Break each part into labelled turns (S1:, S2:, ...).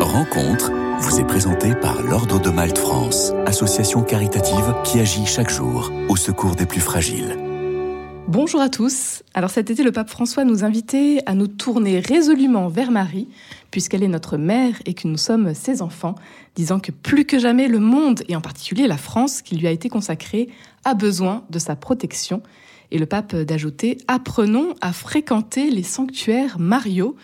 S1: Rencontre vous est présentée par l'Ordre de Malte France, association caritative qui agit chaque jour au secours des plus fragiles.
S2: Bonjour à tous. Alors cet été, le pape François nous invitait à nous tourner résolument vers Marie, puisqu'elle est notre mère et que nous sommes ses enfants, disant que plus que jamais le monde, et en particulier la France qui lui a été consacrée, a besoin de sa protection. Et le pape d'ajouter, apprenons à fréquenter les sanctuaires Mario,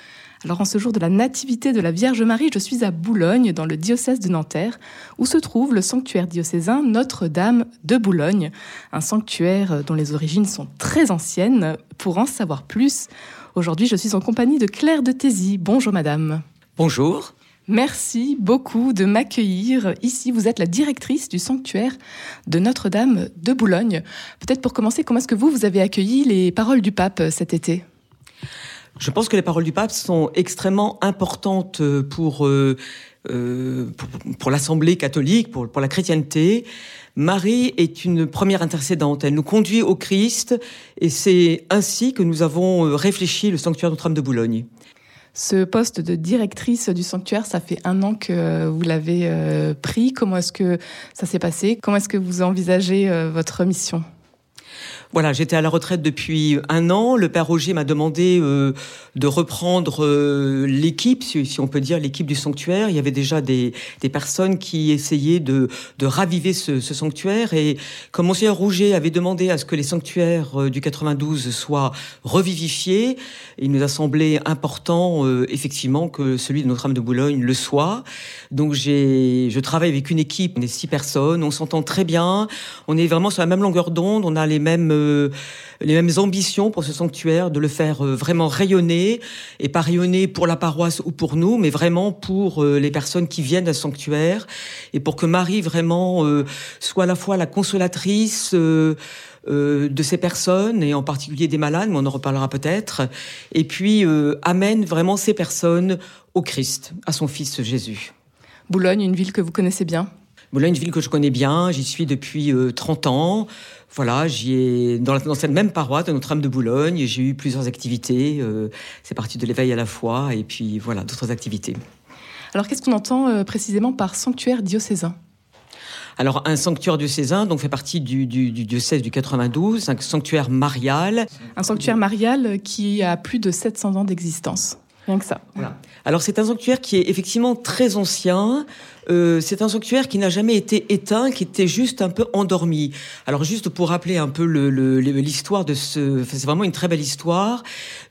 S2: alors en ce jour de la Nativité de la Vierge Marie, je suis à Boulogne, dans le diocèse de Nanterre, où se trouve le sanctuaire diocésain Notre-Dame de Boulogne, un sanctuaire dont les origines sont très anciennes. Pour en savoir plus, aujourd'hui je suis en compagnie de Claire de Tésy. Bonjour madame.
S3: Bonjour.
S2: Merci beaucoup de m'accueillir ici. Vous êtes la directrice du sanctuaire de Notre-Dame de Boulogne. Peut-être pour commencer, comment est-ce que vous, vous avez accueilli les paroles du pape cet été?
S3: Je pense que les paroles du pape sont extrêmement importantes euh, euh, pour, pour, l'Assemblée catholique, pour, pour la chrétienté. Marie est une première intercédante. Elle nous conduit au Christ et c'est ainsi que nous avons euh, réfléchi le sanctuaire Notre-Dame de Boulogne.
S2: Ce poste de directrice du sanctuaire, ça fait un an que vous l'avez pris. Comment est-ce que ça s'est passé? Comment est-ce que vous envisagez votre mission?
S3: Voilà, j'étais à la retraite depuis un an. Le père Roger m'a demandé euh, de reprendre euh, l'équipe, si, on peut dire l'équipe du sanctuaire. Il y avait déjà des, des personnes qui essayaient de, de raviver ce, ce, sanctuaire. Et comme Monseigneur Rouget avait demandé à ce que les sanctuaires euh, du 92 soient revivifiés, il nous a semblé important, effectivement, que celui de Notre-Dame de Boulogne le soit. Donc j'ai, je travaille avec une équipe, on est six personnes, on s'entend très bien, on est vraiment sur la même longueur d'onde, on a les mêmes euh, les mêmes ambitions pour ce sanctuaire, de le faire euh, vraiment rayonner, et pas rayonner pour la paroisse ou pour nous, mais vraiment pour euh, les personnes qui viennent à ce sanctuaire, et pour que Marie vraiment soit à la fois la consolatrice de ces personnes, et en particulier des malades, mais on en reparlera peut-être, et puis amène vraiment ces personnes au Christ, à son Fils Jésus.
S2: Boulogne, une ville que vous connaissez bien?
S3: Boulogne, une ville que je connais bien, j'y suis depuis 30 ans voilà, j'y ai dans, dans, cette même paroisse de Notre-Dame de Boulogne, j'ai eu plusieurs activités. Euh, c'est parti de l'éveil à la foi et puis voilà d'autres activités.
S2: Alors qu'est-ce qu'on entend euh, précisément par sanctuaire diocésain?
S3: Alors, un sanctuaire diocésain donc fait partie du, du, du, diocèse du 92, un sanctuaire marial.
S2: Un sanctuaire marial qui a plus de 700 ans d'existence. Rien que ça.
S3: Voilà. Alors, c'est un sanctuaire qui est effectivement très ancien, euh, c'est un sanctuaire qui n'a jamais été éteint, qui était juste un peu endormi. Alors juste pour rappeler un peu l'histoire de ce, c'est vraiment une très belle histoire.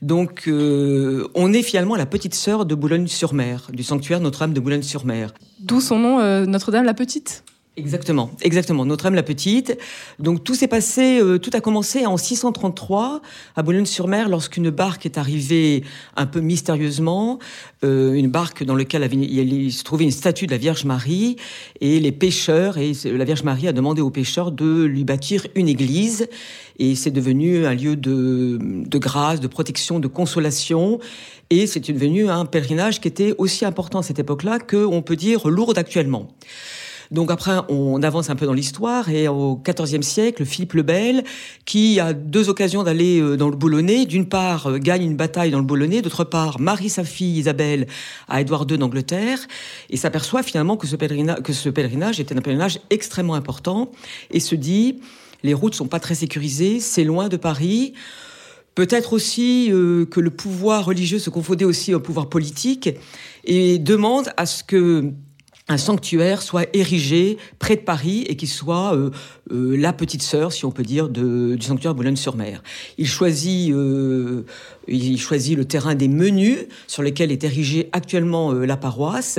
S3: Donc euh, on est finalement la petite sœur de Boulogne-sur-Mer, du sanctuaire Notre-Dame de Boulogne-sur-Mer.
S2: D'où son nom, euh, Notre-Dame la Petite?
S3: Exactement, exactement. Notre-Dame la Petite. Donc tout s'est passé, euh, tout a commencé en 633 à Boulogne-sur-Mer lorsqu'une barque est arrivée un peu mystérieusement, euh, une barque dans laquelle il se trouvait une statue de la Vierge Marie et les pêcheurs et la Vierge Marie a demandé aux pêcheurs de lui bâtir une église et c'est devenu un lieu de, de grâce, de protection, de consolation et c'est devenu un pèlerinage qui était aussi important à cette époque-là qu'on peut dire lourd actuellement. Donc après, on avance un peu dans l'histoire et au XIVe siècle, Philippe le Bel, qui a deux occasions d'aller euh, dans le Boulonnais, d'une part euh, gagne une bataille dans le Boulonnais, d'autre part marie sa fille Isabelle à Édouard II d'Angleterre et s'aperçoit finalement que ce, pèlerinage, était un pèlerinage extrêmement important et se dit les routes sont pas très sécurisées, c'est loin de Paris. Peut-être aussi euh, que le pouvoir religieux se confondait aussi au pouvoir politique et demande à ce que un sanctuaire soit érigé près de Paris et qui soit euh, euh, la petite sœur, si on peut dire, de, du sanctuaire Boulogne-sur-Mer. Il choisit, euh, il choisit le terrain des menus sur lesquels est érigée actuellement la paroisse.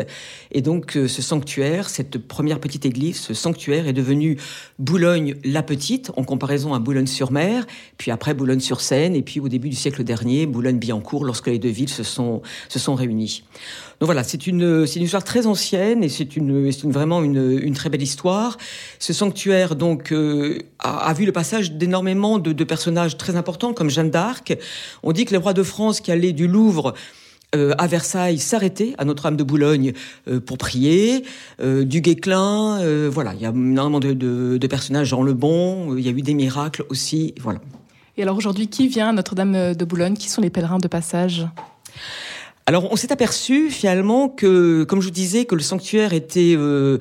S3: Et donc ce sanctuaire, cette première petite église, ce sanctuaire est devenu Boulogne-la-Petite en comparaison à Boulogne-sur-Mer, puis après Boulogne-sur-Seine, et puis au début du siècle dernier, Boulogne-Billancourt, lorsque les deux villes se sont, se sont réunies. Donc voilà, c'est une, c'est une histoire très ancienne et c'est une, vraiment une, très belle histoire. Ce sanctuaire donc euh, a, vu le passage d'énormément de, personnages très importants comme Jeanne d'Arc. On dit que les rois de France qui allaient du Louvre euh, à Versailles s'arrêtaient à Notre-Dame de Boulogne euh, pour prier, euh, du voilà, il y a énormément de, de, de personnages, Jean le Bon, il y a eu des miracles aussi, voilà.
S2: Et alors aujourd'hui, qui vient à Notre-Dame de Boulogne? Qui sont les pèlerins de passage?
S3: Alors on s'est aperçu finalement que, comme je vous disais, que le sanctuaire était euh,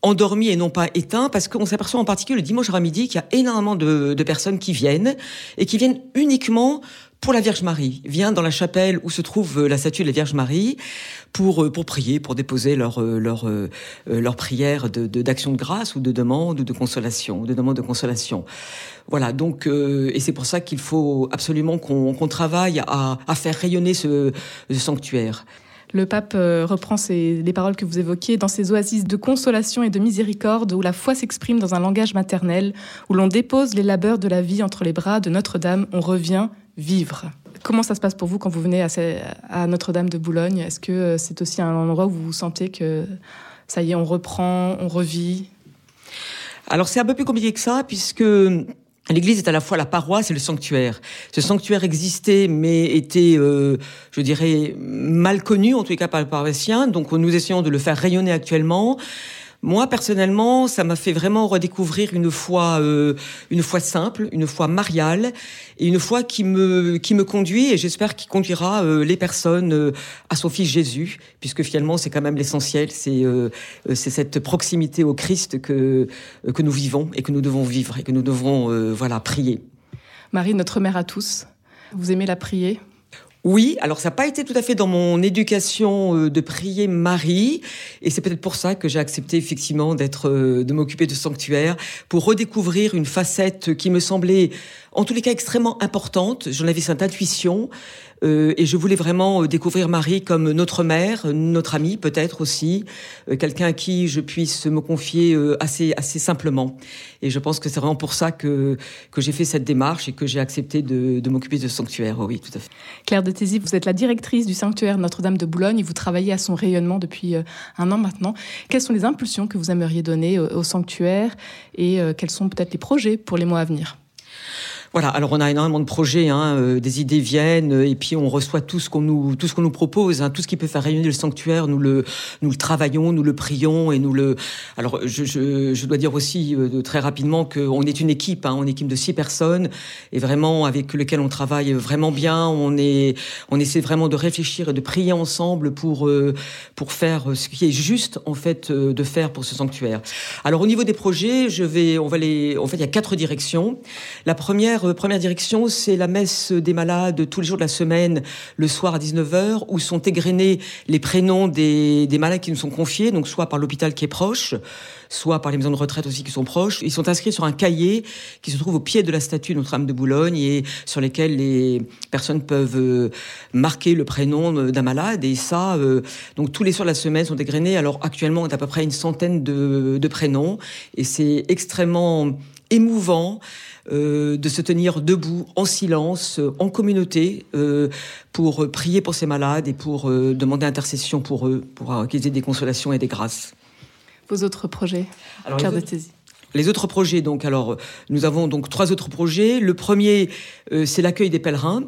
S3: endormi et non pas éteint, parce qu'on s'aperçoit en particulier le dimanche après-midi qu'il y a énormément de, de, personnes qui viennent et qui viennent uniquement pour la Vierge Marie, vient dans la chapelle où se trouve euh, la statue de la Vierge Marie pour euh, pour prier, pour déposer leur euh, leur leur prière de d'action de, grâce ou de demande ou de consolation, de demande de consolation. Voilà, donc et c'est pour ça qu'il faut absolument qu'on qu'on travaille à, à faire rayonner ce, ce sanctuaire.
S2: Le pape reprend ces, les paroles que vous évoquiez dans ces oasis de consolation et de miséricorde où la foi s'exprime dans un langage maternel, où l'on dépose les labeurs de la vie entre les bras de Notre-Dame, on revient vivre. Comment ça se passe pour vous quand vous venez à, Notre-Dame de Boulogne? Est-ce que euh, c'est aussi un endroit où vous sentez que ça y est, on reprend, on revit?
S3: Alors c'est un peu plus compliqué que ça, puisque L'église est à la fois la paroisse et le sanctuaire. Ce sanctuaire existait, mais était, euh, je dirais, mal connu, en les cas par les paroissiens. Donc nous essayons de le faire rayonner actuellement. Moi, personnellement, ça m'a fait vraiment redécouvrir une foi, euh, une foi simple, une foi mariale, et une foi qui me, qui me conduit, et j'espère qu'il conduira euh, les personnes euh, à son Fils Jésus, puisque finalement, c'est quand même l'essentiel, c'est c'est cette proximité au Christ que, que nous vivons et que nous devons vivre et que nous devons voilà prier.
S2: Marie, notre mère à tous, vous aimez la prier?
S3: Oui, alors ça n'a pas été tout à fait dans mon éducation euh, de prier Marie, et c'est peut-être pour ça que j'ai accepté effectivement d'être, euh, de m'occuper de sanctuaire, pour redécouvrir une facette qui me semblait, en tous les cas, extrêmement importante. J'en avais cette intuition, euh, et je voulais vraiment euh, découvrir Marie comme notre mère, notre amie peut-être aussi, euh, quelqu'un à qui je puisse me confier assez assez simplement. Et je pense que c'est vraiment pour ça que que j'ai fait cette démarche et que j'ai accepté de, de m'occuper de ce sanctuaire. oui, tout à fait.
S2: Claire de Thézy, vous êtes la directrice du sanctuaire Notre-Dame de Boulogne et vous travaillez à son rayonnement depuis un an maintenant. Quelles sont les impulsions que vous aimeriez donner au sanctuaire et quels sont peut-être les projets pour les mois à venir?
S3: Voilà. Alors on a énormément de projets, hein, euh, des idées viennent et puis on reçoit tout ce qu'on nous tout ce qu'on nous propose, hein, tout ce qui peut faire rayonner le sanctuaire, nous le nous le travaillons, nous le prions et nous le. Alors je, je, je dois dire aussi euh, très rapidement qu'on est une équipe, hein, on est une équipe de six personnes et vraiment avec lequel on travaille vraiment bien. On est on essaie vraiment de réfléchir et de prier ensemble pour euh, pour faire ce qui est juste en fait de faire pour ce sanctuaire. Alors au niveau des projets, je vais on va les en fait il y a quatre directions. La première euh, première, direction, c'est la messe des malades tous les jours de la semaine, le soir à 19h, où sont égrenés les prénoms des, malades qui nous sont confiés, donc soit par l'hôpital qui est proche, soit par les maisons de retraite aussi qui sont proches. Ils sont inscrits sur un cahier qui se trouve au pied de la statue Notre-Dame de Boulogne et sur lesquels les personnes peuvent euh, marquer le prénom d'un malade. Et ça, euh, donc tous les soirs de la semaine sont égrenés. Alors actuellement, on a à peu près une centaine de, de prénoms et c'est extrêmement émouvant. Euh, de se tenir debout, en silence, en communauté, euh, pour prier pour ces malades et pour euh, demander intercession pour eux, pour qu'ils aient des consolations et des grâces.
S2: Vos autres projets, alors, Claire de
S3: les autres projets, donc, alors, nous avons donc trois autres projets. Le premier, c'est l'accueil des pèlerins.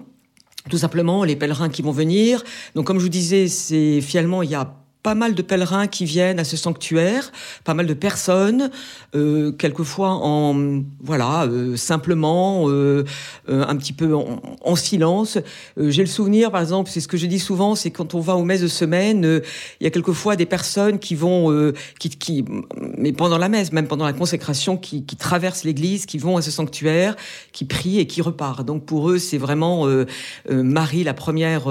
S3: Tout simplement, les pèlerins qui vont venir. Donc, comme je vous disais, c'est finalement, il y a pas mal de pèlerins qui viennent à ce sanctuaire, pas mal de personnes, euh, quelquefois en voilà euh, simplement euh, euh un petit peu en, en silence. Euh, j'ai le souvenir, par exemple, c'est ce que je dis souvent, c'est quand on va aux messes de semaine, euh, il y a quelquefois des personnes qui vont, qui, qui, mais pendant la messe, même pendant la consécration, qui, qui traversent l'église, qui vont à ce sanctuaire, qui prient et qui repartent. Donc pour eux, c'est vraiment Marie la première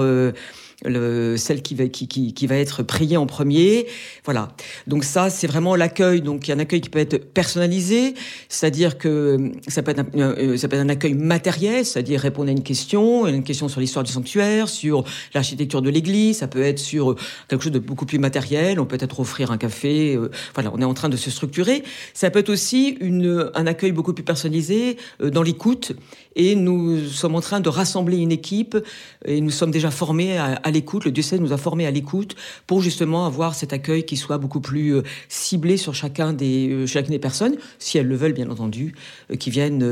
S3: le, celle qui va, être priée en premier. Voilà. Donc ça, c'est vraiment l'accueil. Donc il y a un accueil qui peut être personnalisé, c'est-à-dire que ça peut être un, euh, ça peut être un accueil matériel, c'est-à-dire répondre à une question, une question sur l'histoire du sanctuaire, sur l'architecture de l'église. Ça peut être sur quelque chose de beaucoup plus matériel. On peut être offrir un café. Euh, voilà, on est en train de se structurer. Ça peut être aussi un accueil beaucoup plus personnalisé euh, dans l'écoute. Et nous sommes en train de rassembler une équipe et nous sommes déjà formés à, à l'écoute. Le diocèse nous a formés à l'écoute pour justement avoir cet accueil qui soit beaucoup plus euh, ciblé sur chacun des, euh, chacune des personnes, si elles le veulent bien entendu, euh, qui viennent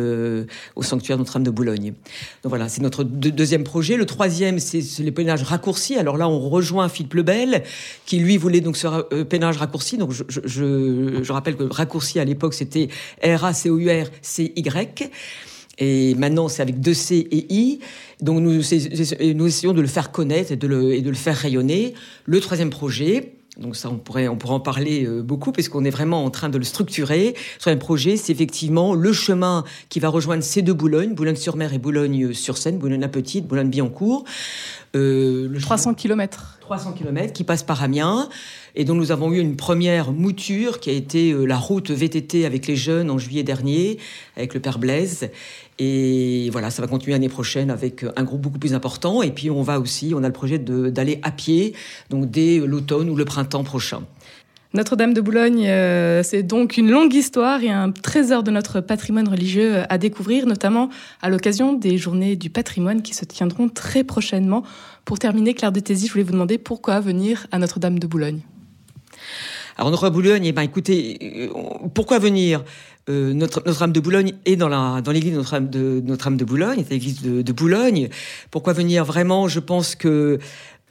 S3: au sanctuaire Notre-Dame de Boulogne. Donc voilà, c'est notre deuxième projet. Le troisième, c'est les pèlerinages raccourcis. Alors là, on rejoint Philippe Lebel, qui lui voulait donc ce pèlerinage raccourci. Donc je, je, je rappelle que raccourci à l'époque, c'était R-A-C-O-U-R-C-Y. Et maintenant, c'est avec deux C et I. Donc, nous, nous essayons de le faire connaître et de le, et de le faire rayonner. Le troisième projet, donc ça, on pourrait, on pourrait en parler euh, beaucoup puisqu'on est vraiment en train de le structurer. Sur un projet, c'est effectivement le chemin qui va rejoindre ces deux Boulogne, Boulogne-sur-Mer et Boulogne-sur-Seine, Boulogne-la-Petite, Boulogne-Billancourt.
S2: Euh, 300 km.
S3: 300 km qui passe par Amiens. Et dont nous avons eu une première mouture qui a été euh, la route VTT avec les jeunes en juillet dernier avec le père Blaise. Et voilà ça va continuer l'année prochaine avec un groupe beaucoup plus important. Et puis on va aussi on a le projet d'aller à pied donc dès l'automne ou le printemps prochain.
S2: Notre-Dame de Boulogne, euh, c'est donc une longue histoire et un trésor de notre patrimoine religieux à découvrir, notamment à l'occasion des journées du patrimoine qui se tiendront très prochainement. Pour terminer, Claire de Thésie, je voulais vous demander pourquoi venir à Notre-Dame de Boulogne
S3: alors Notre-Dame de Boulogne, eh ben, écoutez, euh, pourquoi venir? Euh, notre, Notre-Dame de Boulogne est dans la l'église de Notre-Dame de Boulogne, c'est l'église de, Boulogne. Pourquoi venir? Vraiment, je pense que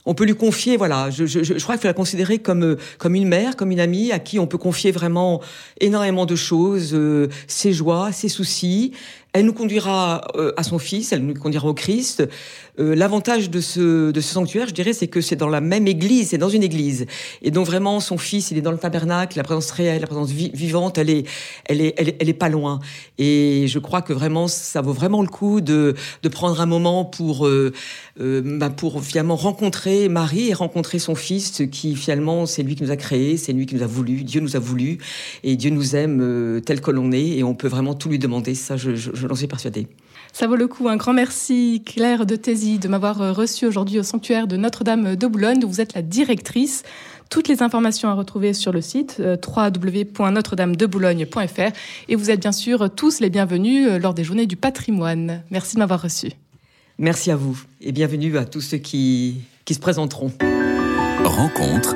S3: on peut lui confier, voilà, je, je, je crois qu'il faut la considérer comme euh, comme une mère, comme une amie à qui on peut confier vraiment énormément de choses, euh, ses joies, ses soucis. Elle nous conduira euh, à son Fils, elle nous conduira au Christ. Euh, l'avantage de ce, de ce sanctuaire, je dirais, c'est que c'est dans la même église, c'est dans une église. Et donc vraiment, son Fils, il est dans le tabernacle, la présence réelle, la présence vivante, elle est, elle, est, elle, est, pas loin. Et je crois que vraiment, ça vaut vraiment le coup de, de prendre un moment pour, euh, bah pour finalement rencontrer Marie et rencontrer son Fils, qui finalement, c'est lui qui nous a créés, c'est lui qui nous a voulu, Dieu nous a voulu, et Dieu nous aime tel que l'on est, et on peut vraiment tout lui demander. Ça, je, je j'en suis persuadée.
S2: Ça vaut le coup. Un grand merci, Claire de Thésie, de m'avoir euh, reçu aujourd'hui au sanctuaire de Notre-Dame de Boulogne, où vous êtes la directrice. Toutes les informations à retrouver sur le site euh, www.notre-dame-de-boulogne.fr. Et vous êtes bien sûr tous les bienvenus euh, lors des journées du patrimoine. Merci de m'avoir reçu.
S3: Merci à vous et bienvenue à tous ceux qui, qui se présenteront.
S1: Rencontre